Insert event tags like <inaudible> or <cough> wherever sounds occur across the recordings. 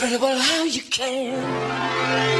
incredible how you can.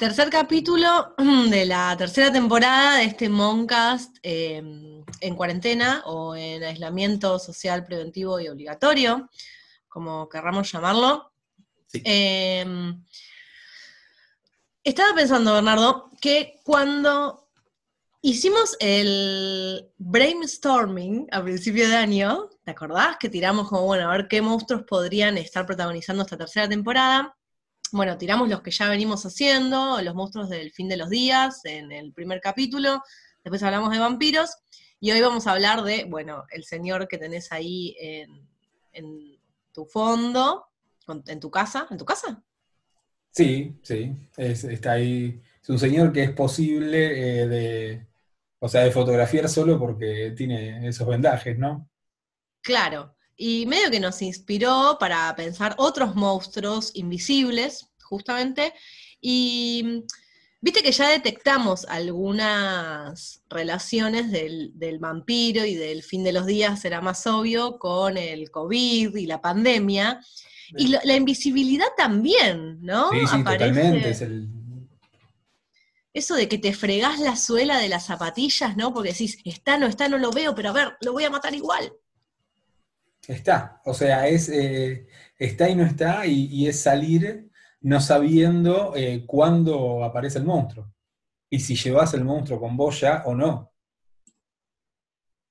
Tercer capítulo <clears throat> de la tercera temporada de este Moncast em, en cuarentena o en aislamiento social preventivo y obligatorio, como querramos llamarlo. Em, estaba pensando, Bernardo, que cuando hicimos el brainstorming a principio de año, ¿te acordás? Que tiramos como, bueno, a ver qué monstruos podrían estar protagonizando esta tercera temporada bueno, tiramos los que ya venimos haciendo, los monstruos del fin de los días, en el primer capítulo, después hablamos de vampiros, y hoy vamos a hablar de, bueno, el señor que tenés ahí en, en tu fondo, en tu casa, ¿en tu casa? Sí, sí, está ahí, es un señor que es posible eh, de, o sea, de fotografiar solo porque tiene esos vendajes, ¿no? Claro, y medio que nos inspiró para pensar otros monstruos invisibles, justamente, y viste que ya detectamos algunas relaciones del, del, vampiro y del fin de los días, será más obvio, con el COVID y la pandemia, y la invisibilidad también, ¿no? Sí, Aparece... totalmente, eso de que te fregás la suela de las zapatillas, ¿no? Porque decís, está, no está, no lo veo, pero a ver, lo voy a matar igual. Está, o sea, es eh, está y no está, y, y es salir no sabiendo eh, cuándo aparece el monstruo. Y si llevas el monstruo con vos ya o no.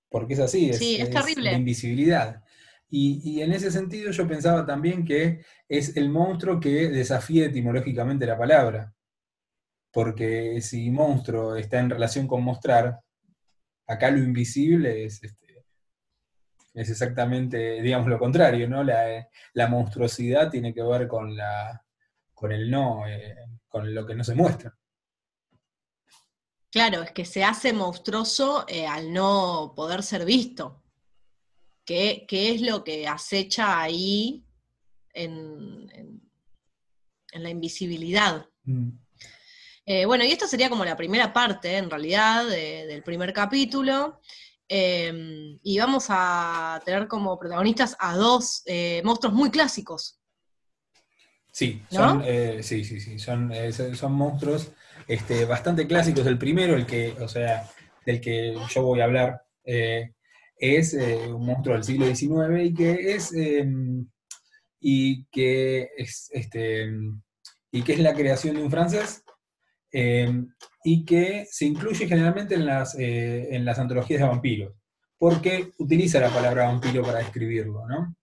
Porque es así, es, Sí, es terrible. la invisibilidad. Y, y en ese sentido yo pensaba también que es el monstruo que desafía etimológicamente la palabra. Porque si monstruo está en relación con mostrar, acá lo invisible es, este, es exactamente, digamos, lo contrario, ¿no? La, la monstruosidad tiene que ver con, la, con el no, eh, con lo que no se muestra. Claro, es que se hace monstruoso eh, al no poder ser visto. ¿Qué, qué es lo que acecha ahí en, en- en la invisibilidad? Mm. Eh, bueno, y esto sería como la primera parte, en realidad, de- del primer capítulo. Eh, y vamos a tener como protagonistas a dos eh, monstruos muy clásicos. Sí, ¿No? son, eh, sí, sí, sí, son, eh, son son monstruos este, bastante clásicos. El primero, el que, o sea, del que yo voy a hablar, es un monstruo del siglo XIX y que es eh, y que es este y que es la creación de un francés eh, y que se incluye generalmente en las, eh, en las antologías de vampiros, porque utiliza la palabra vampiro para describirlo, ¿no?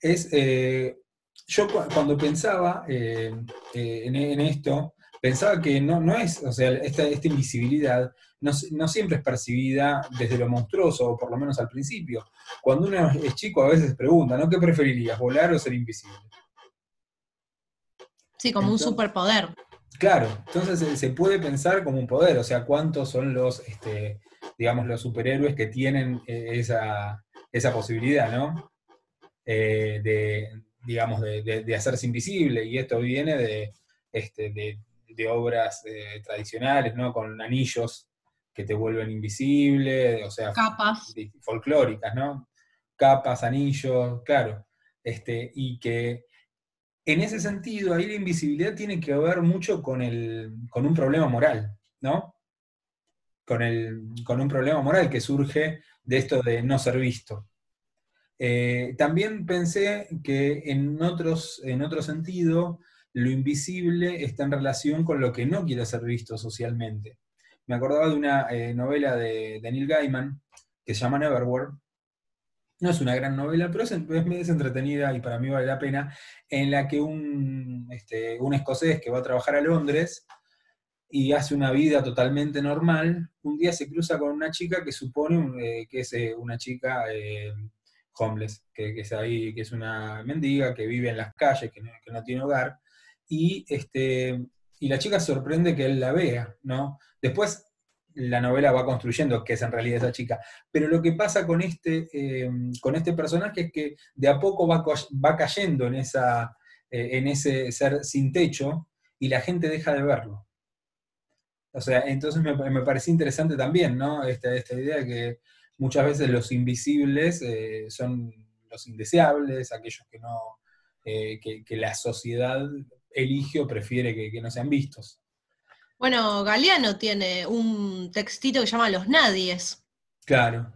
Es, eh, yo cu- cuando pensaba eh, eh, en, en esto, pensaba que no, no es, o sea, esta, esta invisibilidad no, no siempre es percibida desde lo monstruoso, o por lo menos al principio. Cuando uno es chico a veces pregunta, ¿no? ¿Qué preferirías, volar o ser invisible? Sí, como Entonces- un superpoder. Claro, entonces se, se puede pensar como un poder, o sea, cuántos son los, este, digamos, los superhéroes que tienen eh, esa, esa posibilidad, ¿no? Eh, de, digamos, de, de- de hacerse invisible, y esto viene de, este, de, obras eh, tradicionales, ¿no? Con anillos que te vuelven invisible, o sea, Capas. folclóricas, ¿no? Capas, anillos, claro. Este, y que en ese sentido, ahí la invisibilidad tiene que ver mucho con, el, con un problema moral, ¿no? Con, el, con un problema moral que surge de esto de no ser visto. Eh, también pensé que en, otros, en otro sentido, lo invisible está en relación con lo que no quiere ser visto socialmente. Me acordaba de una eh, novela de, de Neil Gaiman que se llama Neverwhere. No es una gran novela, pero es, es, entretenida y para mí vale la pena, en la que un, este, un escocés que va a trabajar a Londres y hace una vida totalmente normal, un día se cruza con una chica que supone eh, que es eh, una chica eh, homeless, que, que, es ahí, que es una mendiga, que vive en las calles, que no, que no tiene hogar, y, este, y la chica sorprende que él la vea, ¿no? Después la novela va construyendo que es en realidad esa chica, pero lo que pasa con este, eh, con este personaje es que de a poco va, va cayendo en, esa, eh, en ese ser sin techo y la gente deja de verlo. O sea, entonces me, me parecía interesante también, ¿no? Esta, esta idea de que muchas veces los invisibles eh, son los indeseables, aquellos que no, que, que, la sociedad elige o prefiere que, no sean vistos. Bueno, Galeano tiene un textito que se llama Los Nadies. Claro,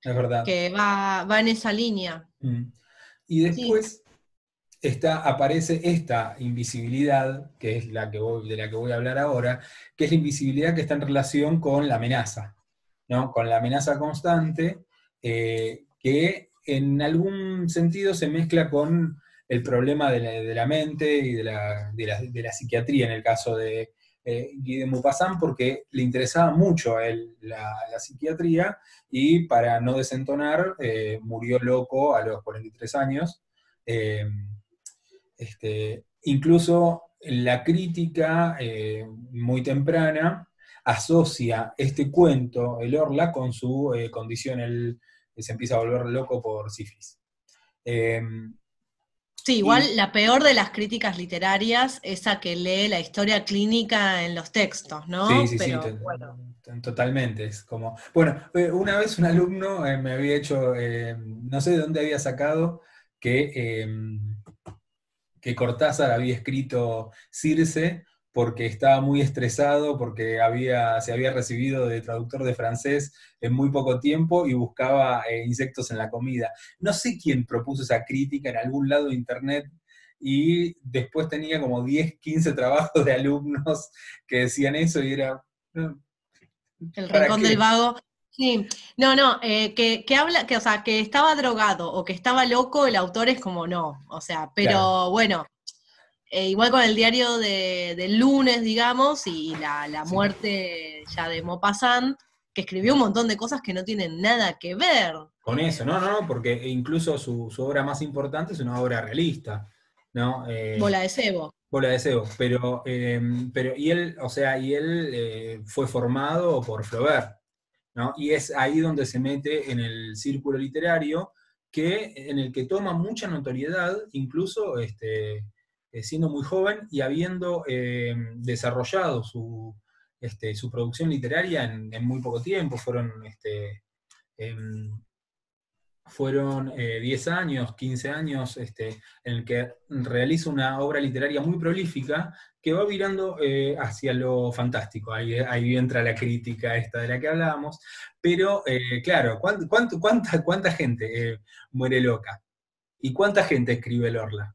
es verdad. Que va, va en esa línea. Mm. Y después sí. está, aparece esta invisibilidad, que es la que voy, de la que voy a hablar ahora, que es la invisibilidad que está en relación con la amenaza, ¿no? Con la amenaza constante, eh, que en algún sentido se mezcla con el problema de la, de la mente y de la, de, la, de la, psiquiatría en el caso de eh, Guy de Maupassant, porque le interesaba mucho a él la, psiquiatría y para no desentonar eh, murió loco a los 43 años. Eh, este, incluso la crítica eh, muy temprana asocia este cuento, el Orla, con su eh, condición, él se empieza a volver loco por sífilis. Sí, igual la peor de las críticas literarias es esa que lee la historia clínica en los textos, ¿no? Sí, sí, Pero, sí, bueno. to- totalmente. Es como. Bueno, eh, una vez un alumno eh, me había hecho, eh, no sé de dónde había sacado, que, eh, que Cortázar había escrito Circe porque estaba muy estresado, porque había, se había recibido de traductor de francés en muy poco tiempo y buscaba eh, insectos en la comida. No sé quién propuso esa crítica en algún lado de internet y después tenía como 10, 15 trabajos de alumnos que decían eso y era... no, El ¿Para rincón qué? del vago. Sí, no, no, eh, que, que habla, que, o sea, que estaba drogado o que estaba loco, el autor es como no, o sea, pero Claro. bueno, eh, igual con el diario de, del lunes, digamos, y la, la Sí. muerte ya de Maupassant, que escribió un montón de cosas que no tienen nada que ver. Con eso, no, no, no, porque incluso su, su obra más importante es una obra realista, ¿no? Eh, Bola de cebo. Bola de Sebo, pero, eh, pero y él, o sea, y él eh, fue formado por Flaubert, ¿no? Y es ahí donde se mete en el círculo literario, que, en el que toma mucha notoriedad, incluso este, siendo muy joven y habiendo eh, desarrollado su, este, su producción literaria en, muy poco tiempo, fueron este, em, fueron eh, 10 años, 15 años, este, en el que realiza una obra literaria muy prolífica que va virando eh, hacia lo fantástico. Ahí, ahí entra la crítica esta de la que hablábamos. Pero, eh, claro, ¿cuánto, cuánto- cuánta, cuánta gente eh, muere loca? ¿Y cuánta gente escribe el Orla?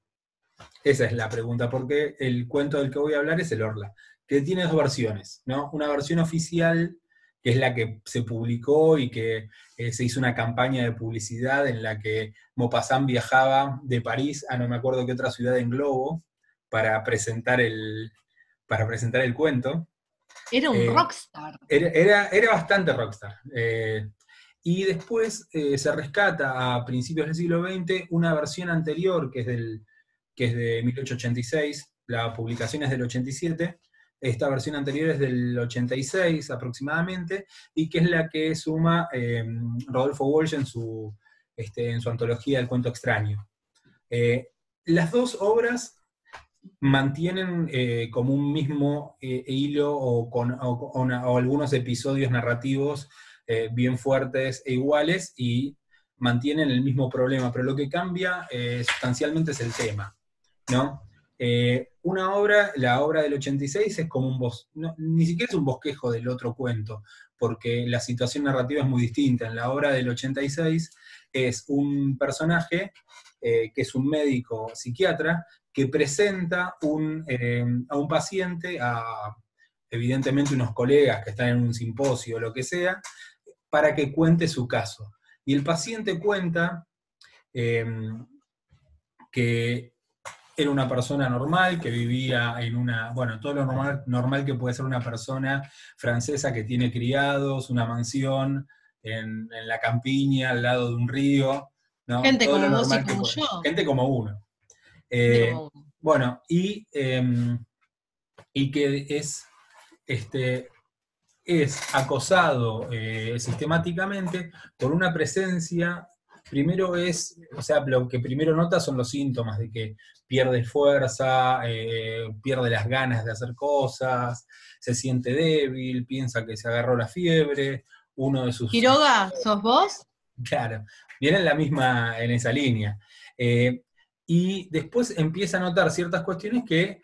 Esa es la pregunta, porque el cuento del que voy a hablar es el Orla, que tiene dos versiones, ¿no? Una versión oficial, que es la que se publicó y que eh, se hizo una campaña de publicidad en la que Maupassant viajaba de París a no me acuerdo qué otra ciudad en globo para presentar el, para presentar el cuento. Era un Eh, rockstar. Era, era, era bastante rockstar. eh, y después se rescata a principios del siglo XX una versión anterior, que es, del, que es de 1886, la publicación es del 87, esta versión anterior es del 86 aproximadamente, y que es la que suma eh, Rodolfo Walsh en su, este, en su antología del cuento extraño. Eh, las dos obras mantienen eh, como un mismo hilo o, con, o, o algunos episodios narrativos bien fuertes e iguales y mantienen el mismo problema, pero lo que cambia sustancialmente es el tema, ¿no? Eh, una obra, la obra del 86 es como un bos, no, ni siquiera es un bosquejo del otro cuento, porque la situación narrativa es muy distinta. En la obra del 86 es un personaje eh, que es un médico psiquiatra que presenta un, eh, a un paciente, a evidentemente unos colegas que están en un simposio o lo que sea, para que cuente su caso. Y el paciente cuenta que era una persona normal, que vivía en una, bueno, todo lo normal, normal que puede ser una persona francesa que tiene criados, una mansión en, en la campiña, al lado de un río. ¿no? Gente Todo como vos y normal que como puede- yo. Gente como uno. Eh, bueno, y, eh, y que es, este, es acosado eh, sistemáticamente por una presencia, primero es, o sea, lo que primero nota son los síntomas de que pierde fuerza, eh, pierde las ganas de hacer cosas, se siente débil, piensa que se agarró la fiebre, uno de sus... Quiroga, ¿sos vos? Claro, viene en la misma, en esa línea. Eh, y después empieza a notar ciertas cuestiones que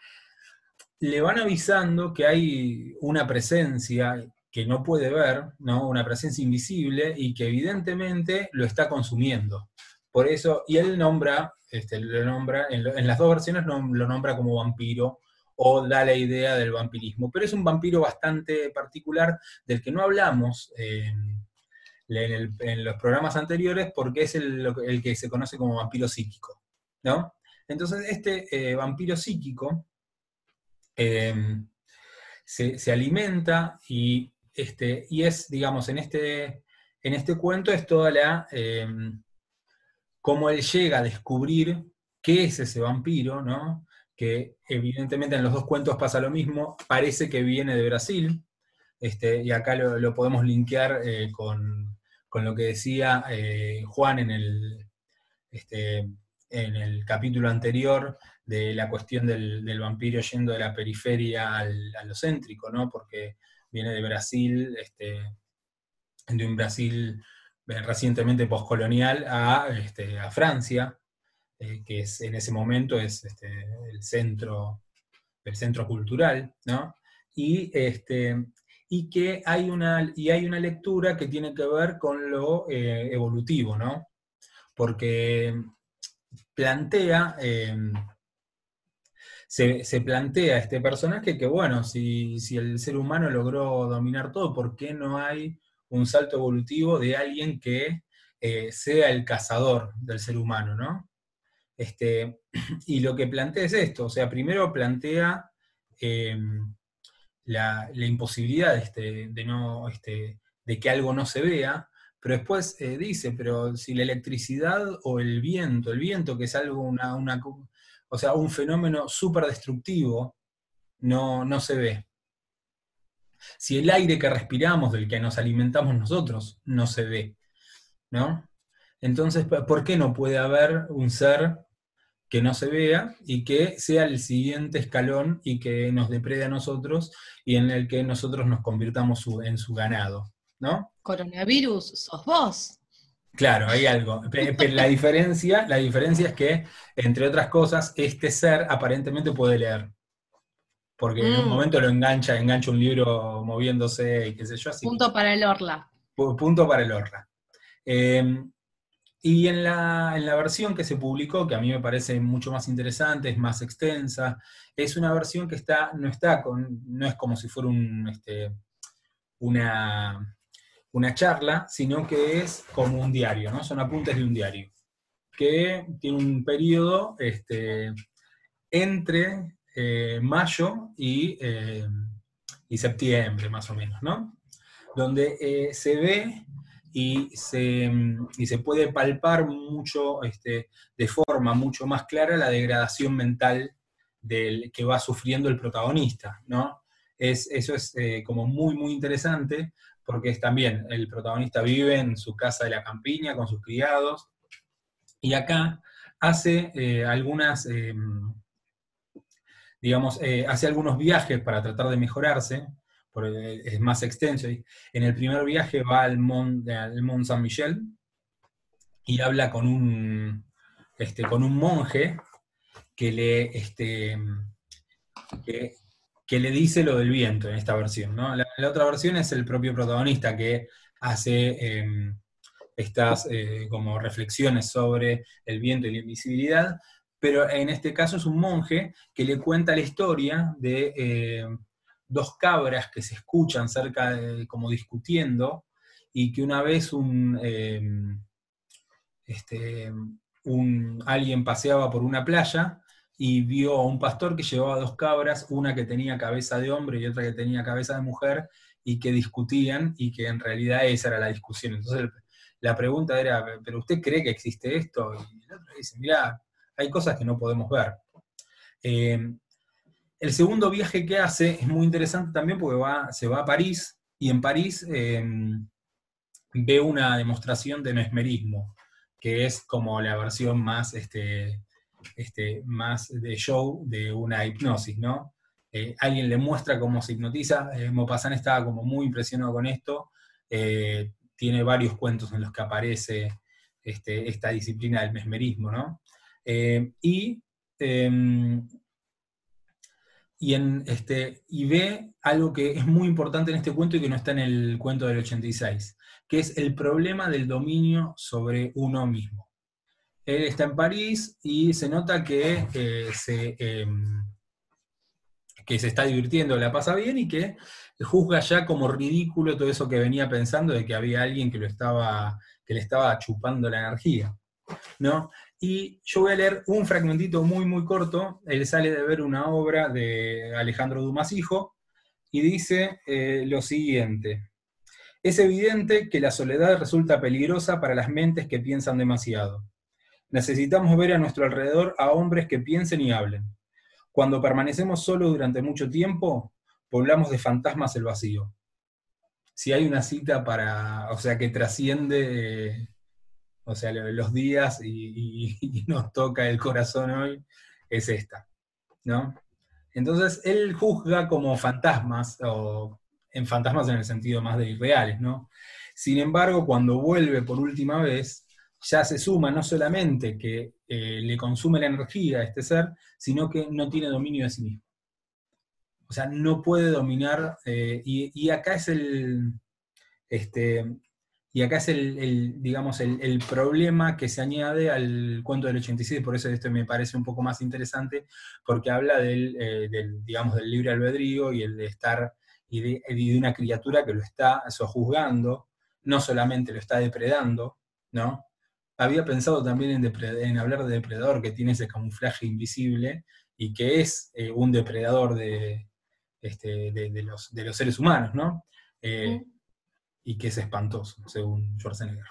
le van avisando que hay una presencia que no puede ver, ¿no? Una presencia invisible y que evidentemente lo está consumiendo. Por eso, y él nombra, este, lo nombra, en, lo- las dos versiones nom- lo nombra como vampiro o da la idea del vampirismo, pero es un vampiro bastante particular del que no hablamos en, los programas anteriores porque es el, lo que- el que se conoce como vampiro psíquico, ¿no? Entonces, este eh, vampiro psíquico eh, se, se alimenta y, este, y es, digamos, en este, en este cuento es toda la... eh, cómo él llega a descubrir qué es ese vampiro, ¿no? Que evidentemente en los dos cuentos pasa lo mismo, parece que viene de Brasil, este, y acá lo, podemos linkear eh, con, con lo que decía eh, Juan en el, este, en el capítulo anterior de la cuestión del, del vampiro yendo de la periferia al, a lo céntrico, ¿no? Porque viene de Brasil, este, de un Brasil eh, recientemente postcolonial a, este, Francia, eh, que es, en ese momento es este, el, centro, el centro cultural, ¿no? Y, este, y que hay una, y hay una lectura que tiene que ver con lo eh, evolutivo, ¿no? Porque plantea, em, se, plantea este personaje que, bueno, si, si el ser humano logró dominar todo, ¿por qué no hay un salto evolutivo de alguien que eh, sea el cazador del ser humano, ¿no? Este, <clears throat> y lo que plantea es esto, o sea, primero plantea em, la, imposibilidad este, de, no, este, de que algo no se vea, pero después eh, dice, pero si la electricidad o el viento, el viento que es algo, una o sea, un fenómeno súper destructivo, no, no se ve. Si el aire que respiramos, del que nos alimentamos nosotros, no se ve, ¿no? Entonces, ¿por qué no puede haber un ser que no se vea y que sea el siguiente escalón y que nos deprede a nosotros y en el que nosotros nos convirtamos en su ganado, ¿no? Coronavirus, sos vos. Claro, hay algo. Pero la diferencia, la diferencia es que, entre otras cosas, este ser aparentemente puede leer porque en un mm. momento lo engancha, engancha un libro moviéndose y qué sé yo. Así punto para el Orla. Punto para el Orla. Em, y en la, versión que se publicó, que a mí me parece mucho más interesante, es más extensa, es una versión que está, no está con, no es como si fuera un, este, una, una charla, sino que es como un diario, ¿no? Son apuntes de un diario, que tiene un periodo este, entre eh, mayo eh, y, septiembre, más o menos, ¿no? Donde eh, se ve y se, se, puede palpar mucho, este, de forma mucho más clara, la degradación mental del, que va sufriendo el protagonista, ¿no? Es, eso es como muy, muy interesante, porque es también, el protagonista vive en su casa de la campiña con sus criados, y acá hace algunas em, digamos, eh, hace algunos viajes para tratar de mejorarse, porque es más extenso. En el primer viaje va al Mont, Mont Saint Michel y habla con un, este, con un monje que le, este, que, le dice lo del viento en esta versión. La, otra versión es el propio protagonista que hace em, estas eh, como reflexiones sobre el viento y la invisibilidad, pero en este caso es un monje que le cuenta la historia de eh, dos cabras que se escuchan cerca, de, como discutiendo, y que una vez un, eh, este, un, alguien paseaba por una playa y vio a un pastor que llevaba dos cabras, una que tenía cabeza de hombre y otra que tenía cabeza de mujer, y que discutían y que en realidad esa era la discusión. Entonces la pregunta era, ¿pero usted cree que existe esto? Y el otro dice, mira, hay cosas que no podemos ver. Eh, el segundo viaje que hace es muy interesante también porque va, se va a París y en París eh, ve una demostración de mesmerismo, que es como la versión más, este, este, más de show de una hipnosis, ¿no? Eh, alguien le muestra cómo se hipnotiza, Maupassant estaba como muy impresionado con esto, tiene varios cuentos en los que aparece este, esta disciplina del mesmerismo, ¿no? Eh, y, em, este, y ve algo que es muy importante en este cuento y que no está en el cuento del 86, que es el problema del dominio sobre uno mismo. Él está en París y se nota que, eh, se, em, que se está divirtiendo, la pasa bien y que juzga ya como ridículo todo eso que venía pensando de que había alguien que, lo estaba, que le estaba chupando la energía. ¿no? Y yo voy a leer un fragmentito muy, muy corto. Él sale de ver una obra de Alejandro Dumas Hijo y dice eh, lo siguiente. Es evidente que la soledad resulta peligrosa para las mentes que piensan demasiado. Necesitamos ver a nuestro alrededor a hombres que piensen y hablen. Cuando permanecemos solos durante mucho tiempo, poblamos de fantasmas el vacío. Si hay una cita para, o sea, que trasciende O sea, los días <laughs> y nos toca el corazón hoy es esta, ¿no? Entonces, él juzga como fantasmas, o en fantasmas en el sentido más de irreales, ¿no? Sin embargo, cuando vuelve por última vez, ya se suma no solamente que eh, le consume la energía a este ser, sino que no tiene dominio de sí mismo. O sea, no puede dominar, eh, y, y acá es el, este, y acá es el, digamos, el, el problema que se añade al cuento del 86, por eso esto me parece un poco más interesante, porque habla del, eh, del, digamos, del libre albedrío y el de estar, y de, y de una criatura que lo está sojuzgando, no solamente lo está depredando, ¿no? Había pensado también en, hablar de depredador, que tiene ese camuflaje invisible y que es eh, un depredador de, este, de, de los, de los seres humanos, ¿no? Eh, y que es espantoso, según Schwarzenegger.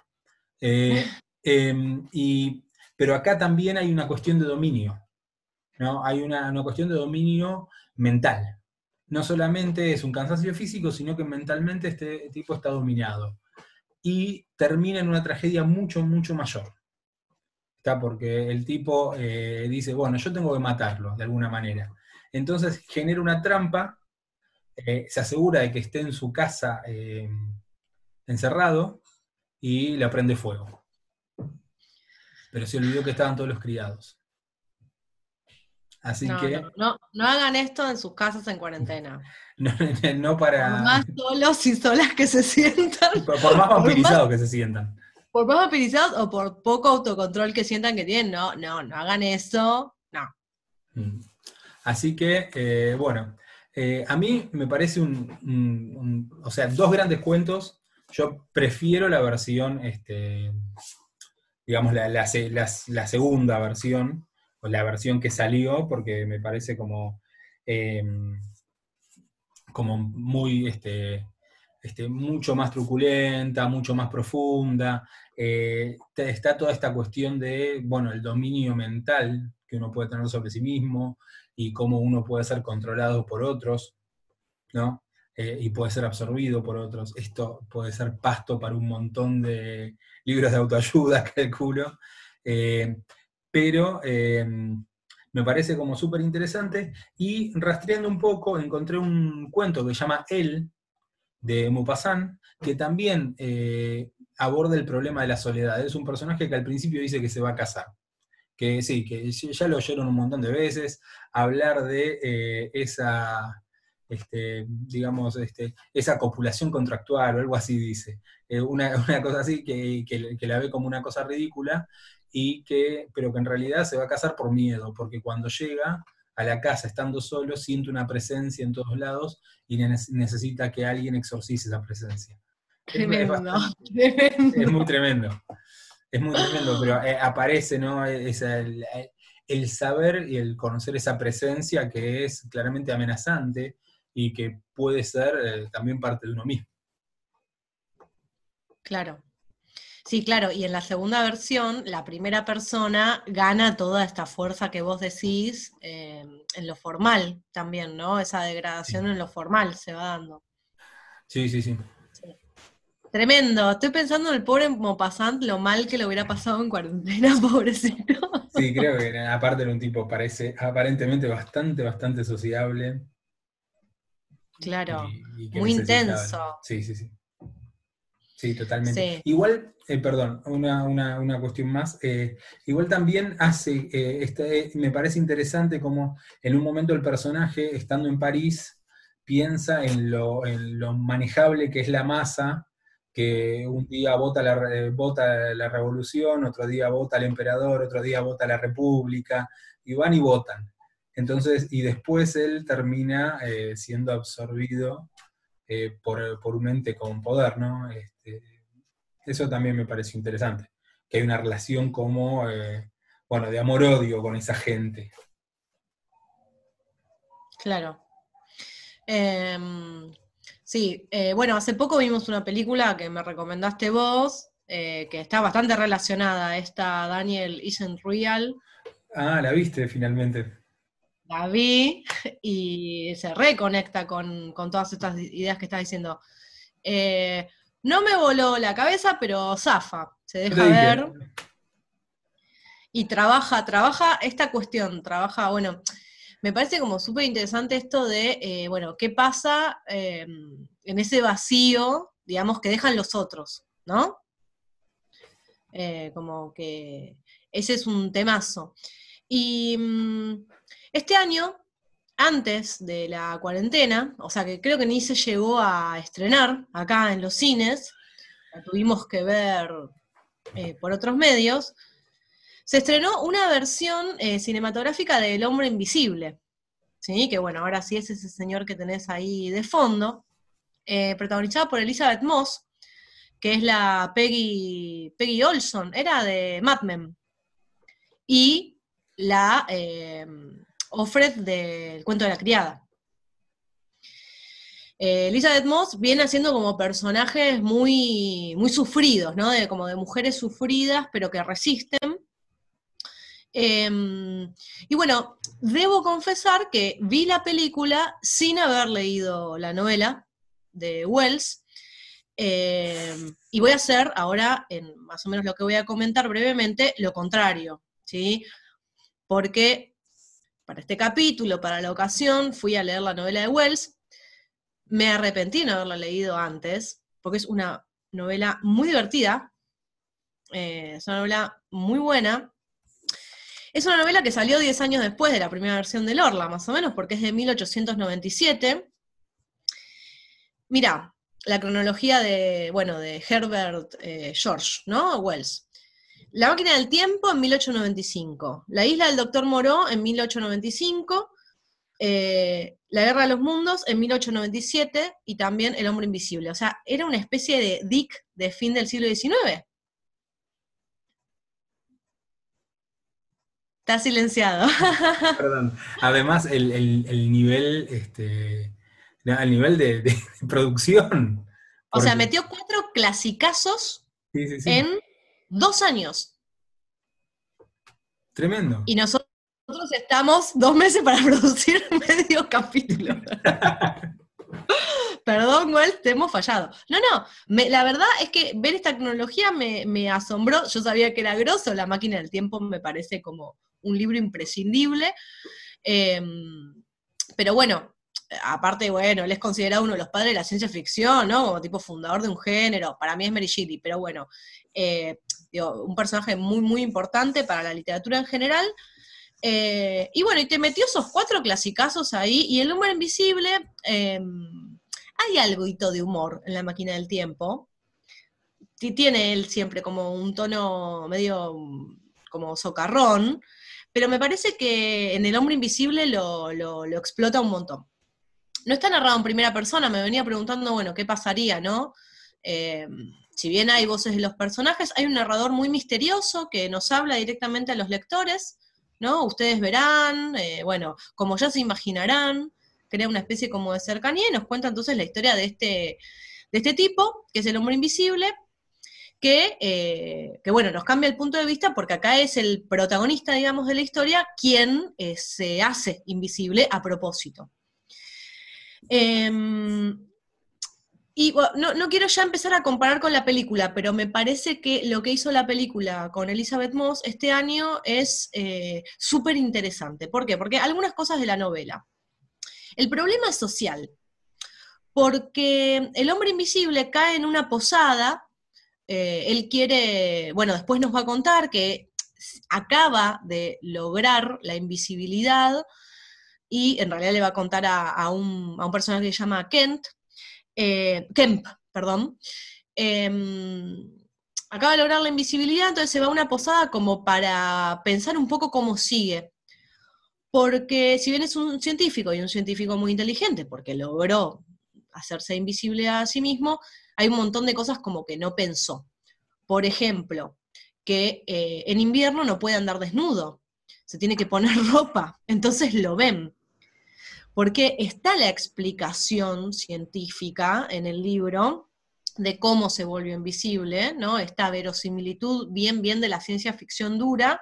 Eh, <laughs> em, y, pero acá también hay una cuestión de dominio, ¿no? Hay una, una cuestión de dominio mental. No solamente es un cansancio físico, sino que mentalmente este tipo está dominado. Y termina en una tragedia mucho, mucho mayor. ¿Está? Porque el tipo eh, dice, bueno, yo tengo que matarlo de alguna manera. Entonces genera una trampa, eh, se asegura de que esté en su casa eh, encerrado y le prende fuego. Pero se olvidó que estaban todos los criados. Así No, que, no, no, no hagan esto en sus casas en cuarentena. <laughs> no, no Por para. más solos y solas que se sientan, <laughs> Por, por más vampirizados que se sientan. por más vaporizados o por poco autocontrol que sientan que tienen, no, no, no hagan eso, no. Mm. Así que, eh, bueno, eh, a mí me parece un, un- un- O sea, dos grandes cuentos. Yo prefiero la versión, este, digamos, la, la la- la segunda versión, la versión que salió, porque me parece como. eh, como muy. Este, este, mucho más truculenta, mucho más profunda. eh, está toda esta cuestión de, bueno, el dominio mental que uno puede tener sobre sí mismo y cómo uno puede ser controlado por otros, ¿no? Eh, y puede ser absorbido por otros. Esto puede ser pasto para un montón de libros de autoayuda, <laughs> calculo. Pero eh, me parece como súper interesante. Y rastreando un poco, encontré un cuento que se llama Él, de Maupassant, que también eh, aborda el problema de la soledad. Es un personaje que al principio dice que se va a casar. Que sí, que ya lo oyeron un montón de veces, hablar de eh, esa, este, digamos, este, esa copulación contractual o algo así dice. Eh, una, <laughs> una cosa así que- que la ve como una cosa ridícula, y que, pero que en realidad se va a casar por miedo, porque cuando llega a la casa estando solo, siente una presencia en todos lados y ne- necesita que alguien exorcice esa presencia. Es- es Tremendo, bastante- <laughs> tremendo. es muy tremendo. Es muy tremendo, pero eh, aparece, ¿no? Es el, el saber y el conocer esa presencia que es claramente amenazante y que puede ser eh, también parte de uno mismo. Claro. Sí, claro, y en la segunda versión, la primera persona gana toda esta fuerza que vos decís eh, en lo formal también, ¿no? Esa degradación en lo formal se va dando. Sí, sí, sí. Tremendo, estoy pensando en el pobre Maupassant, lo mal que le hubiera pasado en cuarentena, <laughs> pobrecito. Sí, creo que aparte era un tipo parece aparentemente bastante, bastante sociable. Claro, y- y que muy necesitaba- intenso. Sí, sí, sí. Sí, totalmente. Sí. Igual, eh, perdón, una, una- una cuestión más. eh, igual también hace, eh, este, me parece interesante como en un momento el personaje, estando en París, piensa en lo, en lo manejable que es la masa, que un día vota la, vota la revolución, otro día vota el emperador, otro día vota la república, y van y votan. Entonces, y después él termina eh, siendo absorbido eh, por, por un ente con poder, ¿no? Este, eso también me pareció interesante, que hay una relación como, eh, bueno, de amor-odio con esa gente. Claro. Em, sí, eh, bueno, hace poco vimos una película que me recomendaste vos, que está bastante relacionada, esta Daniel Isn't Real, Ah, la viste finalmente. La vi y se reconecta con, con todas estas ideas que estás diciendo. Eh, no me voló la cabeza, pero zafa, se deja ver y trabaja, trabaja esta cuestión, trabaja, bueno, me parece como súper interesante esto de, eh, bueno, qué pasa eh, en ese vacío, digamos, que dejan los otros, ¿no? Como que ese es un temazo. Y mm, este año, antes de la cuarentena, o sea que creo que ni se llegó a estrenar acá en los cines, la tuvimos que ver eh, por otros medios, se estrenó una versión eh, cinematográfica de El Hombre Invisible, ¿sí? que bueno, ahora sí es ese señor que tenés ahí de fondo, eh, protagonizada por Elizabeth Moss, que es la Peggy, Peggy Olson, era de Mad Men, y la Offred del cuento de la criada. Eh, Elizabeth Moss viene haciendo como personajes muy, muy sufridos, ¿no? Como de mujeres sufridas, pero que resisten. Eh, y bueno, debo confesar que vi la película sin haber leído la novela de Wells. eh, y voy a hacer ahora, en más o menos lo que voy a comentar brevemente, lo contrario, ¿sí? Porque para este capítulo, para la ocasión, fui a leer la novela de Wells. Me arrepentí de no haberla leído antes, porque es una novela muy divertida, eh, es una novela muy buena. Es una novela que salió 10 años después de la primera versión de Lorla, más o menos, porque es de 1897. Mira, la cronología de, bueno, de Herbert eh, George, ¿no? Wells. La máquina del tiempo en 1895. La isla del Doctor Moreau en 1895. eh, la Guerra de los Mundos en 1897 y también El Hombre Invisible. O sea, era una especie de Dick de fin del siglo XIX. Está silenciado. Perdón. Además, el, el- el nivel, este, el nivel de, de <laughs> producción. O sea, metió cuatro clasicazos sí, sí, sí. en dos años. Tremendo. Y nosotros estamos dos meses para <laughs> producir medio capítulo. <laughs> Perdón, Wells, te hemos fallado. No, no, me- la verdad es que ver esta cronología me, me asombró. Yo sabía que era grosso, La máquina del tiempo me parece como un libro imprescindible. Eh, pero bueno, aparte, bueno, él es considerado uno de los padres de la ciencia ficción, ¿no? Como tipo fundador de un género. Para mí es Mary Shelley, pero bueno, eh, un personaje muy, muy importante para la literatura en general. Eh, y bueno, y te metió esos cuatro clasicazos ahí, y el humor invisible, eh, hay algo de humor en la máquina del tiempo. Ti- Tiene él siempre como un tono medio como socarrón, pero me parece que en El Hombre Invisible lo, lo- lo explota un montón. No está narrado en primera persona, me venía preguntando, bueno, ¿qué pasaría, no? Eh, si bien hay voces de los personajes, hay un narrador muy misterioso que nos habla directamente a los lectores, ¿no? Ustedes verán, eh, bueno, como ya se imaginarán, crea una especie como de cercanía y nos cuenta entonces la historia de este, de este tipo, que es el hombre invisible, que, eh, que, bueno, nos cambia el punto de vista porque acá es el protagonista, digamos, de la historia quien eh, se hace invisible a propósito. Em, y no, no quiero ya empezar a comparar con la película, pero me parece que lo que hizo la película con Elizabeth Moss este año es eh, súper interesante. ¿Por qué? Porque algunas cosas de la novela. El problema es social, porque el hombre invisible cae en una posada, eh, él quiere, bueno, después nos va a contar que acaba de lograr la invisibilidad y en realidad le va a contar a, a un, a un personaje que se llama Kent, eh, Kemp, perdón, eh, acaba de lograr la invisibilidad, entonces se va a una posada como para pensar un poco cómo sigue. Porque si bien es un científico y un científico muy inteligente, porque logró hacerse invisible a sí mismo, hay un montón de cosas como que no pensó. Por ejemplo, que eh, en invierno no puede andar desnudo, se tiene que poner <laughs> ropa, entonces lo ven porque está la explicación científica en el libro de cómo se volvió invisible, ¿no? Esta verosimilitud bien, bien de la ciencia ficción dura.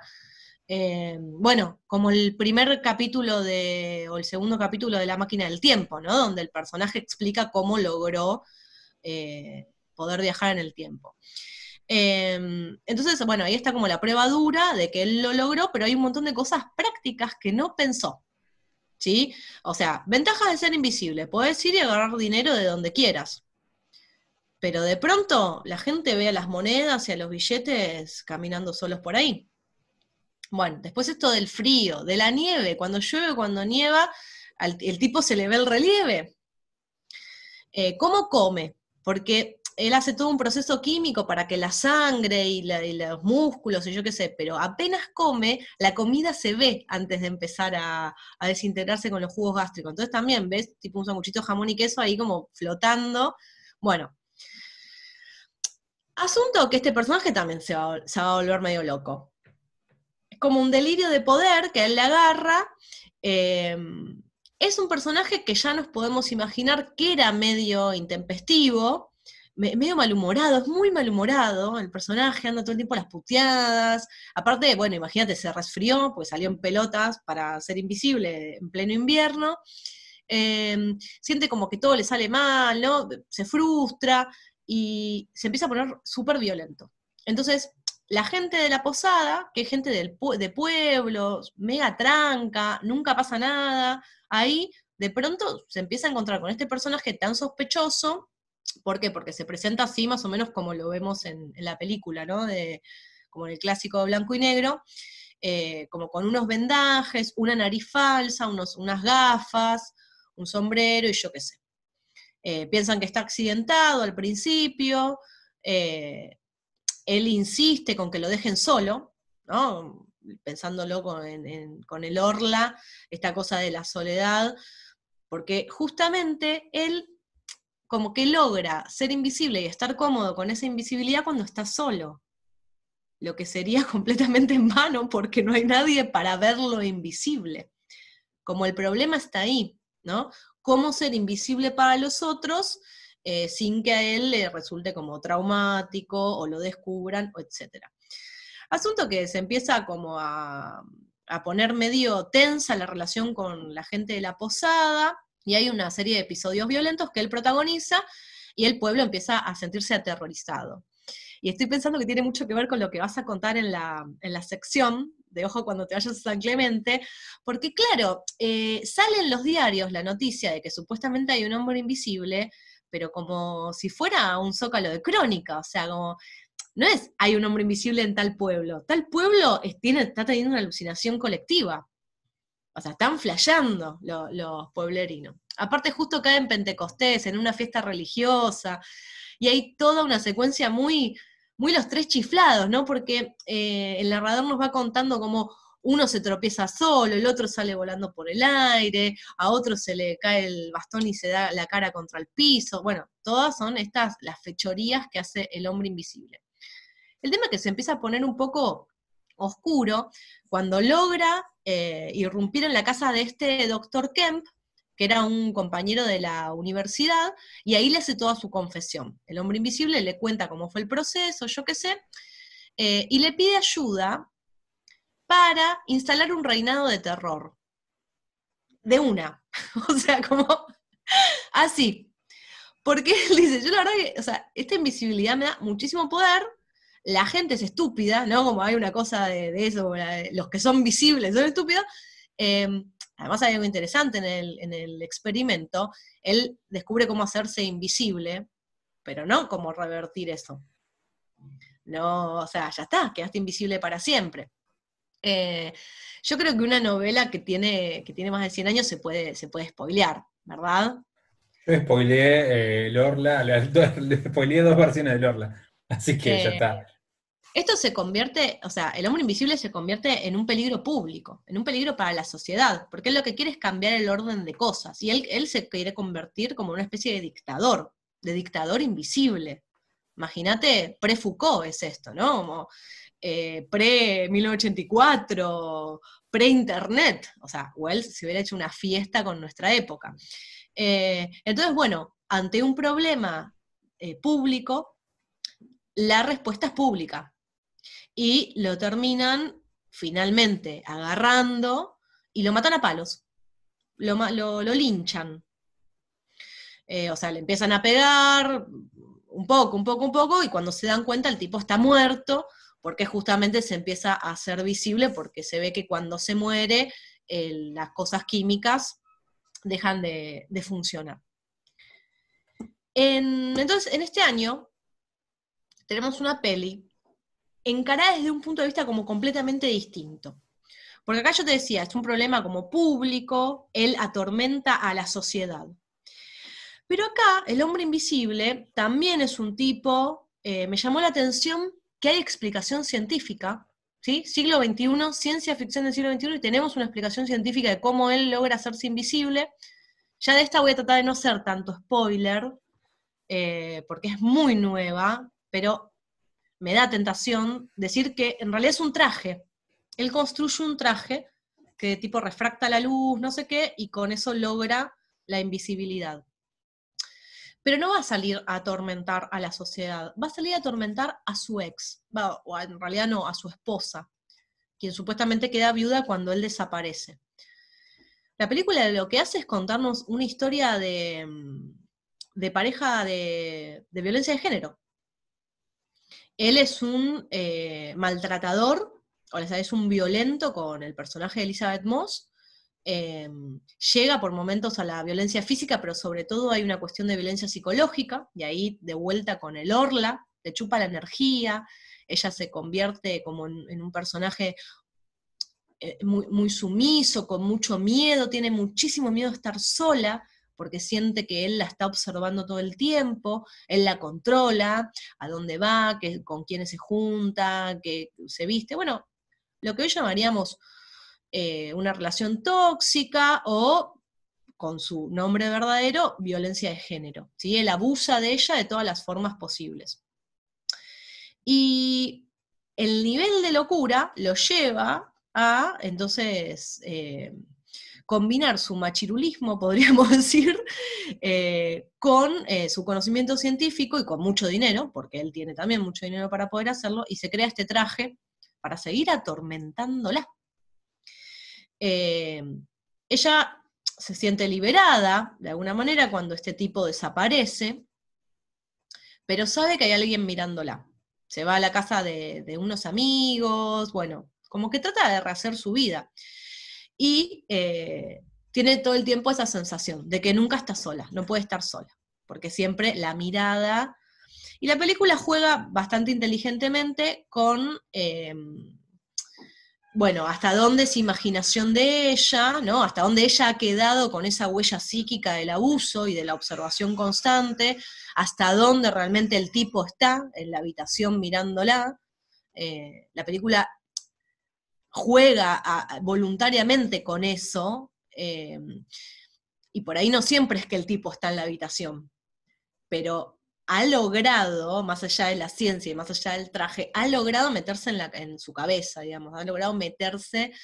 Eh, bueno, como el primer capítulo de, o el segundo capítulo de La máquina del tiempo, ¿no? Donde el personaje explica cómo logró eh, poder viajar en el tiempo. Em, entonces, bueno, ahí está como la prueba dura de que él lo logró, pero hay un montón de cosas prácticas que no pensó. ¿Sí? O sea, ventajas de ser invisible. Podés ir y agarrar dinero de donde quieras. Pero de pronto la gente ve a las monedas y a los billetes caminando solos por ahí. Bueno, después esto del frío, de la nieve, cuando llueve, cuando nieva, el tipo se le ve el relieve. Eh, ¿Cómo come? Porque él hace todo un proceso químico para que la sangre y, los músculos y yo qué sé, pero apenas come, la comida se ve antes de empezar a, desintegrarse con los jugos gástricos. Entonces también ves tipo un sanguchito jamón y queso ahí como flotando. Bueno. Asunto que este personaje también se va, a volver medio loco. Es como un delirio de poder que él le agarra. Eh, es un personaje que ya nos podemos imaginar que era medio intempestivo, medio malhumorado, es muy malhumorado el personaje, anda todo el tiempo a las puteadas. Aparte, bueno, imagínate, se resfrió, pues salió en pelotas para ser invisible en pleno invierno. Em, siente como que todo le sale mal, ¿no? Se frustra y se empieza a poner súper violento. Entonces, la gente de la posada, que es gente del, de pueblos, mega tranca, nunca pasa nada, ahí de pronto se empieza a encontrar con este personaje tan sospechoso ¿Por qué? Porque se presenta así más o menos como lo vemos en, la película, ¿no? Como en el clásico blanco y negro, eh, como con unos vendajes, una nariz falsa, unos, unas gafas, un sombrero y yo qué sé. Eh, piensan que está accidentado al principio, eh, él insiste con que lo dejen solo, ¿no? pensándolo con el orla, esta cosa de la soledad, porque justamente él como que logra ser invisible y estar cómodo con esa invisibilidad cuando está solo. Lo que sería <laughs> completamente en vano porque no hay nadie para verlo invisible. Como el problema está ahí, ¿no? Cómo ser invisible para los otros eh, sin que a él le resulte como traumático o lo descubran, etc. Asunto que se empieza como a poner medio tensa la relación con la gente de la posada, y hay una serie de episodios violentos que él protagoniza y el pueblo empieza a sentirse aterrorizado. Y estoy pensando que tiene mucho que ver con lo que vas a contar en la, sección de Ojo cuando te vayas a San Clemente, porque claro, eh, sale en los diarios la noticia de que supuestamente hay un hombre invisible, pero como si fuera un zócalo de crónica, o sea, como, no es hay un hombre invisible en tal pueblo, tal pueblo tiene, está teniendo una alucinación colectiva. O sea, están flasheando los pueblerinos. Aparte, justo cae en Pentecostés, en una fiesta religiosa, y hay toda una secuencia muy, muy los tres chiflados, ¿no? Porque eh, el narrador nos va contando cómo uno se tropieza solo, el otro sale volando por el aire, a otro se le cae el bastón y se da la cara contra el piso. Bueno, todas son estas las fechorías que hace el hombre invisible. El tema es que se empieza a poner un poco oscuro cuando logra eh, irrumpir en la casa de este doctor Kemp, que era un compañero de la universidad, y ahí le hace toda su confesión. El hombre invisible le cuenta cómo fue el proceso, yo qué sé, eh, y le pide ayuda para instalar un reinado de terror. De una. <laughs> o sea, como así. Porque <laughs> él dice, yo la verdad que, o sea, esta invisibilidad me da muchísimo poder, la gente es estúpida, ¿no? Como hay una cosa de, eso, los que son visibles son estúpidos. Em, además hay algo interesante en el, experimento, él descubre cómo hacerse invisible, pero no cómo revertir eso. No, o sea, ya está, quedaste invisible para siempre. Eh, yo creo que una novela que tiene, que tiene más de 100 años se puede, se puede spoilear, ¿verdad? Yo spoileé eh, Lorla, <laughs> le, spoileé dos versiones de Lorla, así que ya eh, está esto se convierte, o sea, el hombre invisible se convierte en un peligro público, en un peligro para la sociedad, porque él lo que quiere es cambiar el orden de cosas, y él, él se quiere convertir como una especie de dictador, de dictador invisible. Imagínate, pre-Foucault es esto, ¿no? Como eh, pre-1984, pre-internet, o sea, Wells se hubiera hecho una fiesta con nuestra época. Eh, entonces, bueno, ante un problema eh, público, la respuesta es pública y lo terminan finalmente agarrando y lo matan a palos, lo, lo, linchan. Eh, o sea, le empiezan a pegar, un poco, un poco, un poco, y cuando se dan cuenta el tipo está muerto, porque justamente se empieza a hacer visible, porque se ve que cuando se muere las cosas químicas dejan de, funcionar. entonces, en este año tenemos una peli encarada desde un punto de vista como completamente distinto. Porque acá yo te decía, es un problema como público, él atormenta a la sociedad. Pero acá, el hombre invisible también es un tipo, eh, me llamó la atención que hay explicación científica, ¿sí? Siglo XXI, ciencia ficción del siglo XXI, y tenemos una explicación científica de cómo él logra hacerse invisible. Ya de esta voy a tratar de no ser tanto spoiler, eh, porque es muy nueva, pero me da tentación decir que en realidad es un traje. Él construye un traje que tipo refracta la luz, no sé qué, y con eso logra la invisibilidad. Pero no va a salir a atormentar a la sociedad, va a salir a atormentar a su ex, o en realidad no, a su esposa, quien supuestamente queda viuda cuando él desaparece. La película lo que hace es contarnos una historia de, mm, pareja de, violencia de género. Él es un eh, maltratador, o sea, es un violento con el personaje de Elizabeth Moss, Em, llega por momentos a la violencia física, pero sobre todo hay una cuestión de violencia psicológica, y ahí de vuelta con el Orla, le chupa la energía, ella se convierte como en, un personaje eh, muy, muy, sumiso, con mucho miedo, tiene muchísimo miedo de estar sola, porque siente que él la está observando todo el tiempo, él la controla, a dónde va, que, con quiénes se junta, que se viste, bueno, lo que hoy llamaríamos eh, una relación tóxica o, con su nombre verdadero, violencia de género. ¿sí? Él abusa de ella de todas las formas posibles. Y el nivel de locura lo lleva a, entonces, eh, combinar su machirulismo, <laughs> podríamos decir, eh, con su conocimiento científico y con mucho dinero, porque él tiene también mucho dinero para poder hacerlo, y se crea este traje para seguir atormentándola. Eh, ella se siente liberada de alguna manera cuando este tipo desaparece, pero sabe que hay alguien mirándola. Se va a la casa de, unos amigos, bueno, como que trata de rehacer su vida. Y eh, tiene todo el tiempo esa sensación de que nunca está sola, no puede estar sola, porque siempre la mirada... Y la película juega bastante inteligentemente con... Eh, bueno, hasta dónde es imaginación de ella, ¿no? Hasta dónde ella ha quedado con esa huella psíquica del abuso y de la observación constante, hasta dónde realmente el tipo está en la habitación mirándola. Eh, la película juega voluntariamente con eso, eh, y por ahí no siempre es que el tipo está en la habitación, pero ha logrado, más allá de la ciencia y más allá del traje, ha logrado meterse en, su cabeza, digamos, ha logrado meterse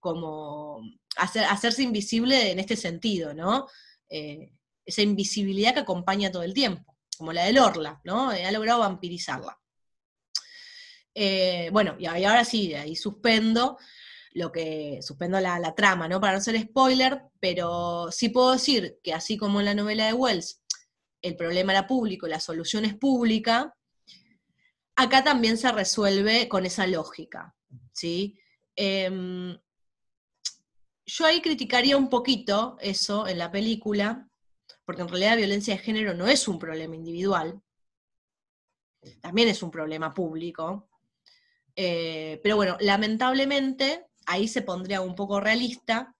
como, hacer, hacerse invisible en este sentido, ¿no? Eh, esa invisibilidad que acompaña todo el tiempo, como la del Orla, ¿no? Eh, ha logrado vampirizarla. Eh, bueno, y ahora sí, ahí suspendo lo que, suspendo la, trama, ¿no? Para no ser spoiler, pero sí puedo decir que así como en la novela de Wells, el problema era público, la solución es pública, acá también se resuelve con esa lógica, ¿sí? Em, yo ahí criticaría un poquito eso en la película, porque en realidad la violencia de género no es un problema individual, también es un problema público. Eh, pero bueno, lamentablemente ahí se pondría un poco realista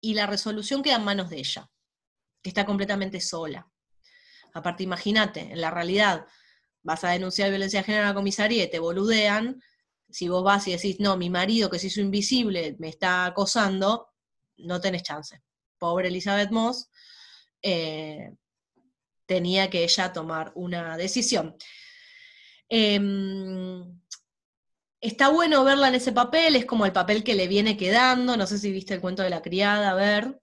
y la resolución queda en manos de ella, que está completamente sola. Aparte, imagínate, en la realidad, vas a denunciar violencia de género a la comisaría y te boludean, si vos vas y decís, no, mi marido que se hizo invisible me está acosando, no tenés chance. Pobre Elizabeth Moss, eh, tenía que ella tomar una decisión. Em, está bueno verla en ese papel, es como el papel que le viene quedando, no sé si viste el cuento de la criada, a ver.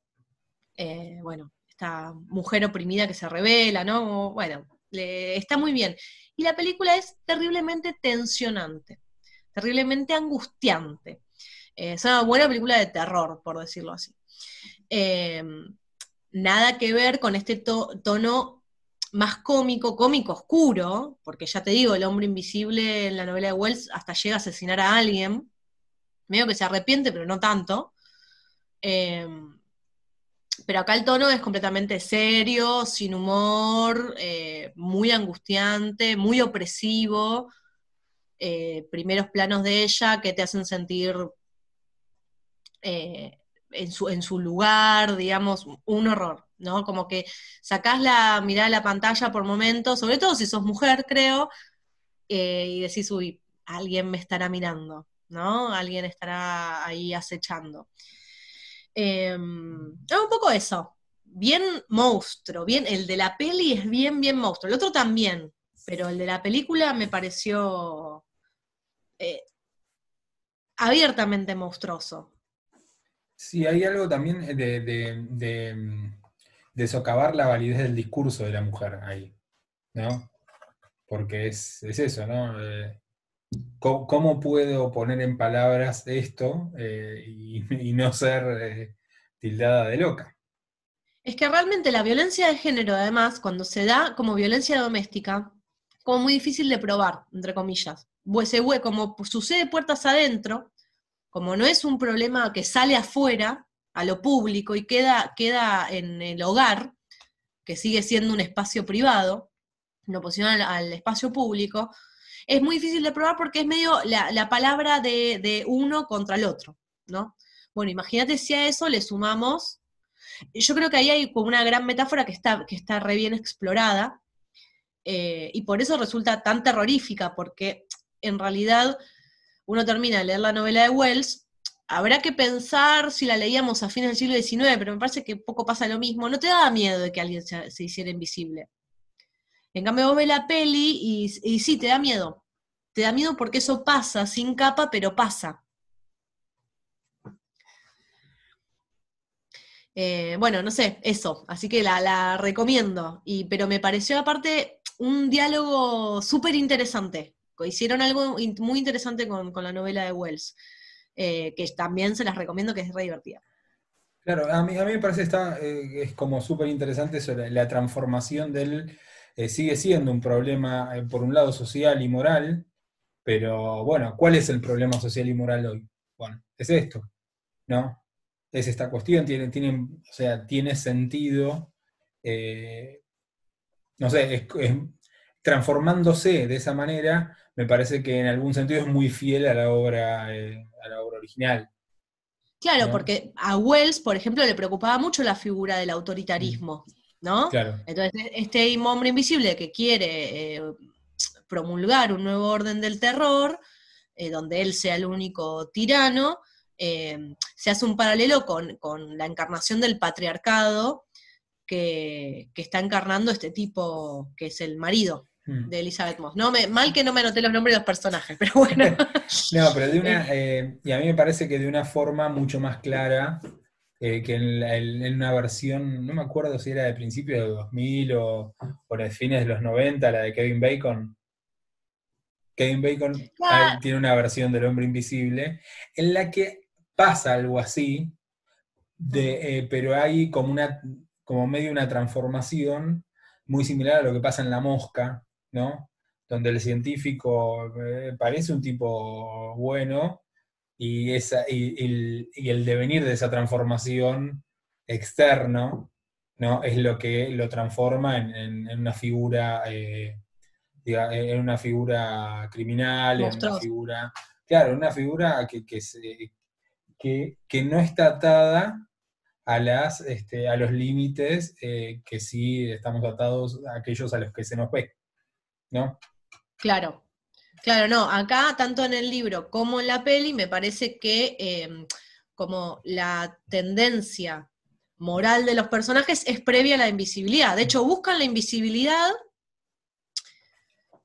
Eh, bueno, esta mujer oprimida que se revela, ¿no? Bueno, está muy bien. Y la película es terriblemente tensionante, terriblemente angustiante. Eh, es una buena película de terror, por decirlo así. Em, nada que ver con este tono más cómico, cómico oscuro, porque ya te digo, el hombre invisible en la novela de Wells hasta llega a asesinar a alguien, medio que se arrepiente, pero no tanto. Eh, pero acá el tono es completamente serio, sin humor, eh, muy angustiante, muy opresivo. eh, primeros planos de ella que te hacen sentir eh, en, su, en su lugar, digamos, un horror, ¿no? Como que sacás la mirada a la pantalla por momentos, sobre todo si sos mujer, creo, eh, y decís, uy, alguien me estará mirando, ¿no? Alguien estará ahí acechando. Eh, un poco eso. Bien monstruo, bien, el de la peli es bien, bien monstruo. El otro también, pero el de la película me pareció eh, abiertamente monstruoso. Sí, hay algo también de, mm, de socavar la validez del discurso de la mujer ahí, ¿no? Porque es, es eso, ¿no? Eh, ¿cómo, puedo poner en palabras esto eh, <laughs> y, no ser eh, tildada de loca? Es que realmente la violencia de género, además, cuando se da como violencia doméstica, como muy difícil de probar, entre comillas. Se hue- como sucede puertas adentro, como no es un problema que sale afuera, a lo público, y queda, queda en el hogar, que sigue siendo un espacio privado, en oposición al, espacio público, es muy difícil de probar porque es medio la, la palabra de, de uno contra el otro, ¿no? Bueno, imagínate si a eso le sumamos yo creo que ahí hay como una gran metáfora que está, que está re bien explorada, eh, y por eso resulta tan terrorífica, porque en realidad uno termina de leer la novela de Wells, habrá que pensar si la leíamos a fines del siglo XIX, pero me parece que poco pasa lo mismo, no te da miedo de que alguien se, hiciera invisible. En cambio vos ves la peli y, y sí, te da miedo. Te da miedo porque eso pasa sin capa, pero pasa. Eh, bueno, no sé, eso, así que la, la recomiendo. Y, pero me pareció aparte un diálogo súper interesante. Hicieron algo muy interesante con, con la novela de Wells, eh, que también se las recomiendo, que es re divertida. Claro, a mí, a mí me parece está, eh, es como súper interesante eso, la, transformación del, eh, sigue siendo un problema, eh, por un lado, social y moral, pero bueno, ¿cuál es el problema social y moral hoy? Bueno, es esto, ¿no? Es esta cuestión, tiene, tiene, o sea, tiene sentido, no sé, es- transformándose de esa manera, me parece que en algún sentido es muy fiel a la obra, eh, a la obra original. Claro, ¿No? porque a Wells, por ejemplo, le preocupaba mucho la figura del autoritarismo, ¿no? Claro. Entonces, este hombre invisible que quiere eh, promulgar un nuevo orden del terror, eh, donde él sea el único tirano, se hace un paralelo con, con la encarnación del patriarcado que, que está encarnando este tipo que es el marido Mm. De Elizabeth Moss. No me, mal que no me anoté los nombres de los personajes, <laughs> pero bueno. <laughs> No, pero de una, eh, y a mí me parece que de una forma mucho más clara eh, que en, la- en- en una versión, no me acuerdo si era de principios de 2000 o, o de fines de los 90, la de Kevin Bacon. Kevin Bacon Ah. ah, tiene una versión del hombre invisible en la que pasa algo así, de, eh, pero hay como, una, como medio una transformación muy similar a lo que pasa en La Mosca, ¿no? Donde el científico eh, parece un tipo bueno y, esa, y, y el, y el devenir de esa transformación externo, ¿no? Es lo que lo transforma en, en- en una figura, eh, diga, en una figura criminal, en una figura, claro, una figura que, que, se- que, que no está atada a, las, este, a los límites eh, que sí estamos atados a aquellos a los que se nos ve, ¿no? Claro, claro, no, acá tanto en el libro como en la peli me parece que eh, como la tendencia moral de los personajes es previa a la invisibilidad. De hecho, buscan la invisibilidad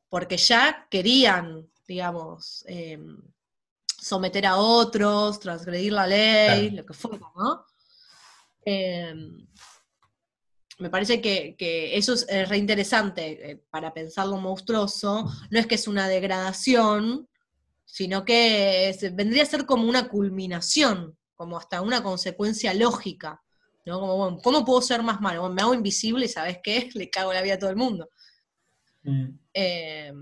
porque ya querían, digamos, eh, someter a otros, transgredir la ley, Claro. lo que fuera, ¿no? Eh, me parece que, que eso es eh, re interesante eh, para pensar lo monstruoso. No es que es una degradación, sino que es- vendría a ser como una culminación, como hasta una consecuencia lógica ¿no? Como, bueno, ¿cómo puedo ser más malo? Bueno, me hago invisible y ¿sabes qué? <laughs> Le cago la vida a todo el mundo. Mm. Eh,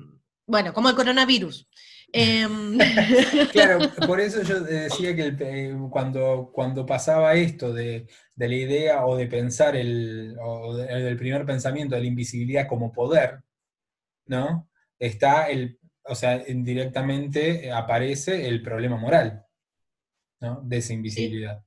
bueno, como el coronavirus. Em, <laughs> Claro, <laughs> por eso yo decía que el- cuando, cuando pasaba esto de, de la idea o de pensar el, o de- del primer pensamiento de la invisibilidad como poder, ¿no? Está el, o sea, indirectamente aparece el problema moral, ¿no? De esa invisibilidad.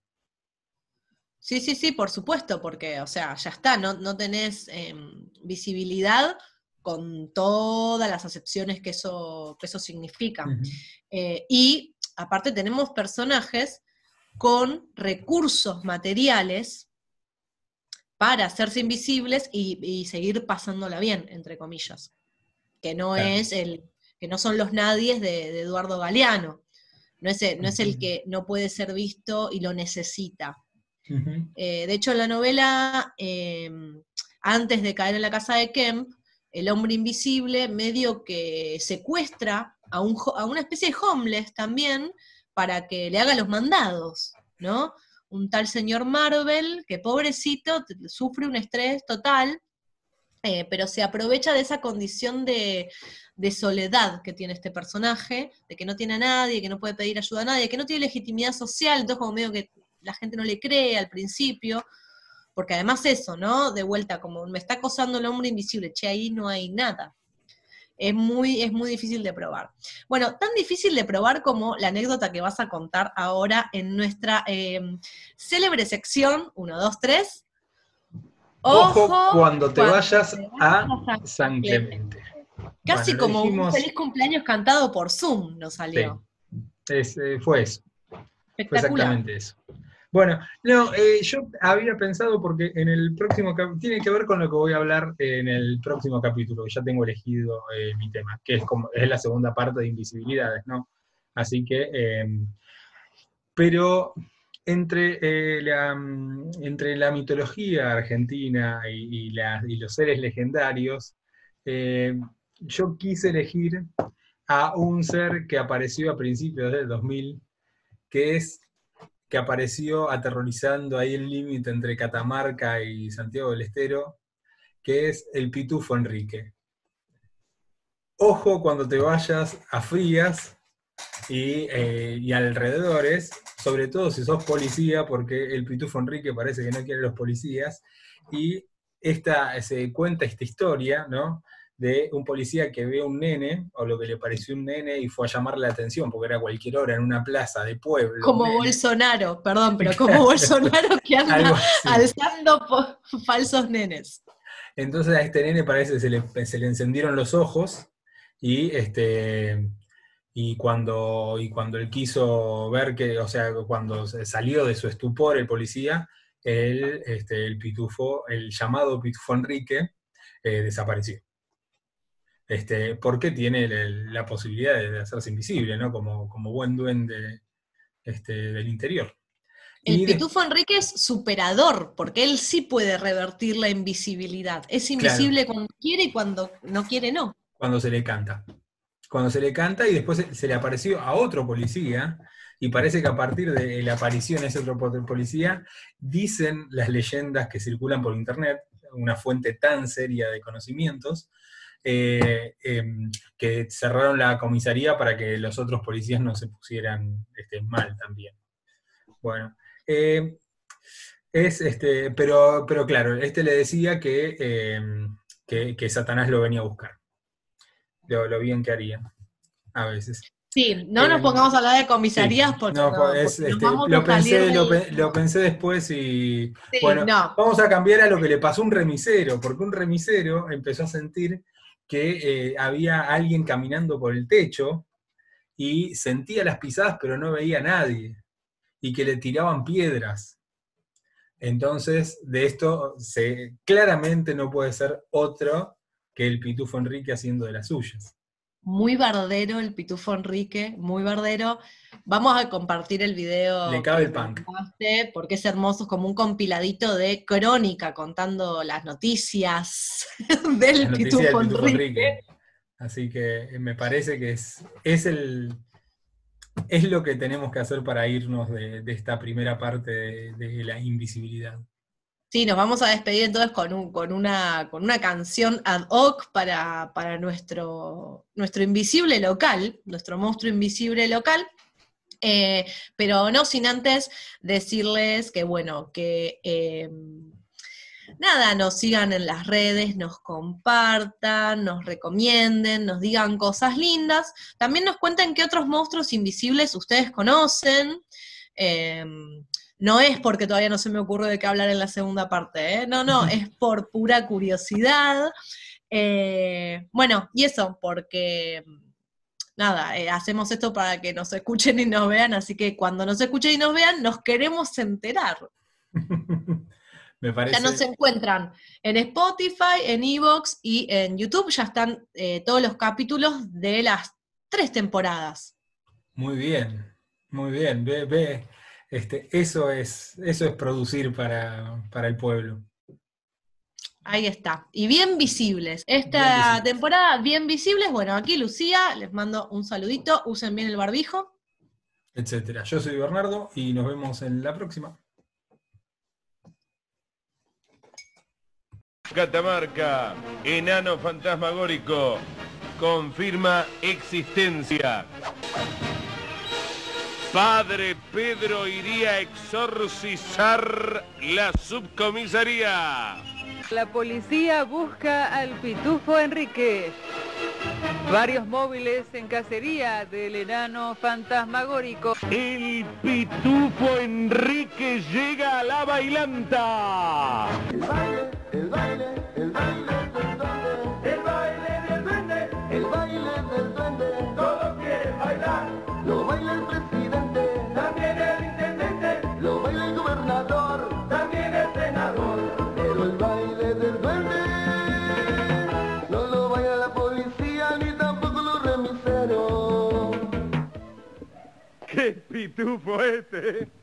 Sí, sí, sí, por supuesto, porque, o sea, ya está, no, no tenés em, visibilidad con todas las acepciones que eso, que eso significa. Eh, y aparte tenemos personajes con recursos materiales para hacerse invisibles y, y seguir pasándola bien, entre comillas. Que no Claro. es el, que no son los nadies de, de Eduardo Galeano. No es, el, no es el que no puede ser visto y lo necesita. Eh, de hecho, en la novela, eh, antes de caer en la casa de Kemp, el hombre invisible medio que secuestra a, un, a una especie de homeless también para que le haga los mandados, ¿no? Un tal señor Marvel que pobrecito sufre un estrés total, eh, pero se aprovecha de esa condición de, de soledad que tiene este personaje, de que no tiene a nadie, que no puede pedir ayuda a nadie, que no tiene legitimidad social, entonces como medio que la gente no le cree al principio, porque además eso, ¿no? De vuelta, como me está acosando el hombre invisible, che, ahí no hay nada. Es muy, es muy difícil de probar. Bueno, tan difícil de probar como la anécdota que vas a contar ahora en nuestra eh, célebre sección 1, 2, 3. Ojo, cuando te cuando vayas te a vayas a San Clemente. Casi Bueno, como dijimos- un feliz cumpleaños cantado por Zoom nos salió. Es, eh, fue eso, fue exactamente eso. Bueno, no, eh, yo había pensado porque en el próximo cap- tiene que ver con lo que voy a hablar en el próximo capítulo, que ya tengo elegido eh, mi tema, que es como es la segunda parte de invisibilidades, ¿no? Así que, eh, pero entre, eh, la, entre la mitología argentina y, y los seres legendarios, eh, yo quise elegir a un ser que apareció a principios del 2000, que es que apareció aterrorizando ahí el límite entre Catamarca y Santiago del Estero, que es el Pitufo Enrique. Ojo cuando te vayas a Frías y, eh, y alrededores, sobre todo si sos policía, porque el Pitufo Enrique parece que no quiere los policías, y esta, se cuenta esta historia, ¿no? De un policía que ve un nene, o lo que le pareció un nene, y fue a llamarle la atención, porque era cualquier hora en una plaza de pueblo. Como Bolsonaro, perdón, pero como <laughs> Bolsonaro que anda alzando falsos nenes. Entonces a este nene parece que se le, se le encendieron los ojos, y este y cuando, y cuando él quiso ver que, o sea, cuando salió de su estupor el policía, él, este, el pitufo, el llamado pitufo Enrique, eh, desapareció. Este, porque tiene la posibilidad de, hacerse invisible, ¿no? Como, como buen duende este, del interior. El Y de- pitufo Enrique es superador, porque él sí puede revertir la invisibilidad. Es invisible cuando quiere y cuando no quiere, no. cuando se le canta. Cuando se le canta y después se, le apareció a otro policía, y parece que a partir de la aparición de ese otro po- policía, dicen las leyendas que circulan por internet, una fuente tan seria de conocimientos, eh, em, que cerraron la comisaría para que los otros policías no se pusieran este, mal también. Bueno, eh, es este, pero, pero claro, este le decía que, em, que, que Satanás lo venía a buscar. Lo, lo bien que haría, a veces. Sí, no nos pongamos a hablar de comisarías Sí, porque, no, no, es, porque este, lo, pensé, salir lo, del- pe- lo pensé después y Sí, bueno, no. vamos a cambiar a lo que le pasó a un remisero, porque un remisero empezó a sentir que eh, había alguien caminando por el techo y sentía las pisadas pero no veía a nadie y que le tiraban piedras. Entonces, de esto se, claramente no puede ser otro que el Pitufo Enrique haciendo de las suyas. Muy bardero el pitufo Enrique, muy bardero. Vamos a compartir el video. Le cabe el punk. Porque es hermoso, es como un compiladito de crónica contando las noticias <laughs> del pitufo del Pitufo Enrique. Enrique. Así que eh, me parece que es, es el es lo que tenemos que hacer para irnos de, de esta primera parte de, de la invisibilidad. Sí, nos vamos a despedir entonces con, un- con, una, con una canción ad hoc para, para nuestro, nuestro invisible local, nuestro monstruo invisible local. Eh, pero no sin antes decirles que, bueno, que eh, nada, nos sigan en las redes, nos compartan, nos recomienden, nos digan cosas lindas. También nos cuenten qué otros monstruos invisibles ustedes conocen. Eh, no es porque todavía no se me ocurre de qué hablar en la segunda parte, ¿eh? no, no, es por pura curiosidad. Eh, bueno, y eso, porque nada, eh, hacemos esto para que nos escuchen y nos vean, así que cuando nos escuchen y nos vean, nos queremos enterar. <laughs> Me parece. Ya nos encuentran en Spotify, en Evox y en YouTube, ya están eh, todos los capítulos de las tres temporadas. Muy bien, muy bien. Ve, ve, este, eso es, eso es producir para, para el pueblo. Ahí está. Y bien visibles. Esta Bien visibles. temporada, bien visibles. Bueno, aquí Lucía, les mando un saludito. Usen bien el barbijo. Etcétera. Yo soy Bernardo y nos vemos en la próxima. Catamarca, enano fantasmagórico, confirma existencia. Padre Pedro iría a exorcizar la subcomisaría. La policía busca al pitufo Enrique. Varios móviles en cacería del enano fantasmagórico. El pitufo Enrique llega a la bailanta. El baile, el baile, el baile del duende. El baile del duende. El baile del duende. Todos quieren bailar. Lo baila el presidente. También el intendente. Lo baila el gobernador. También el senador. Pero el baile del duende. No lo baila la policía ni tampoco los remiseros. ¡Qué pitufo este!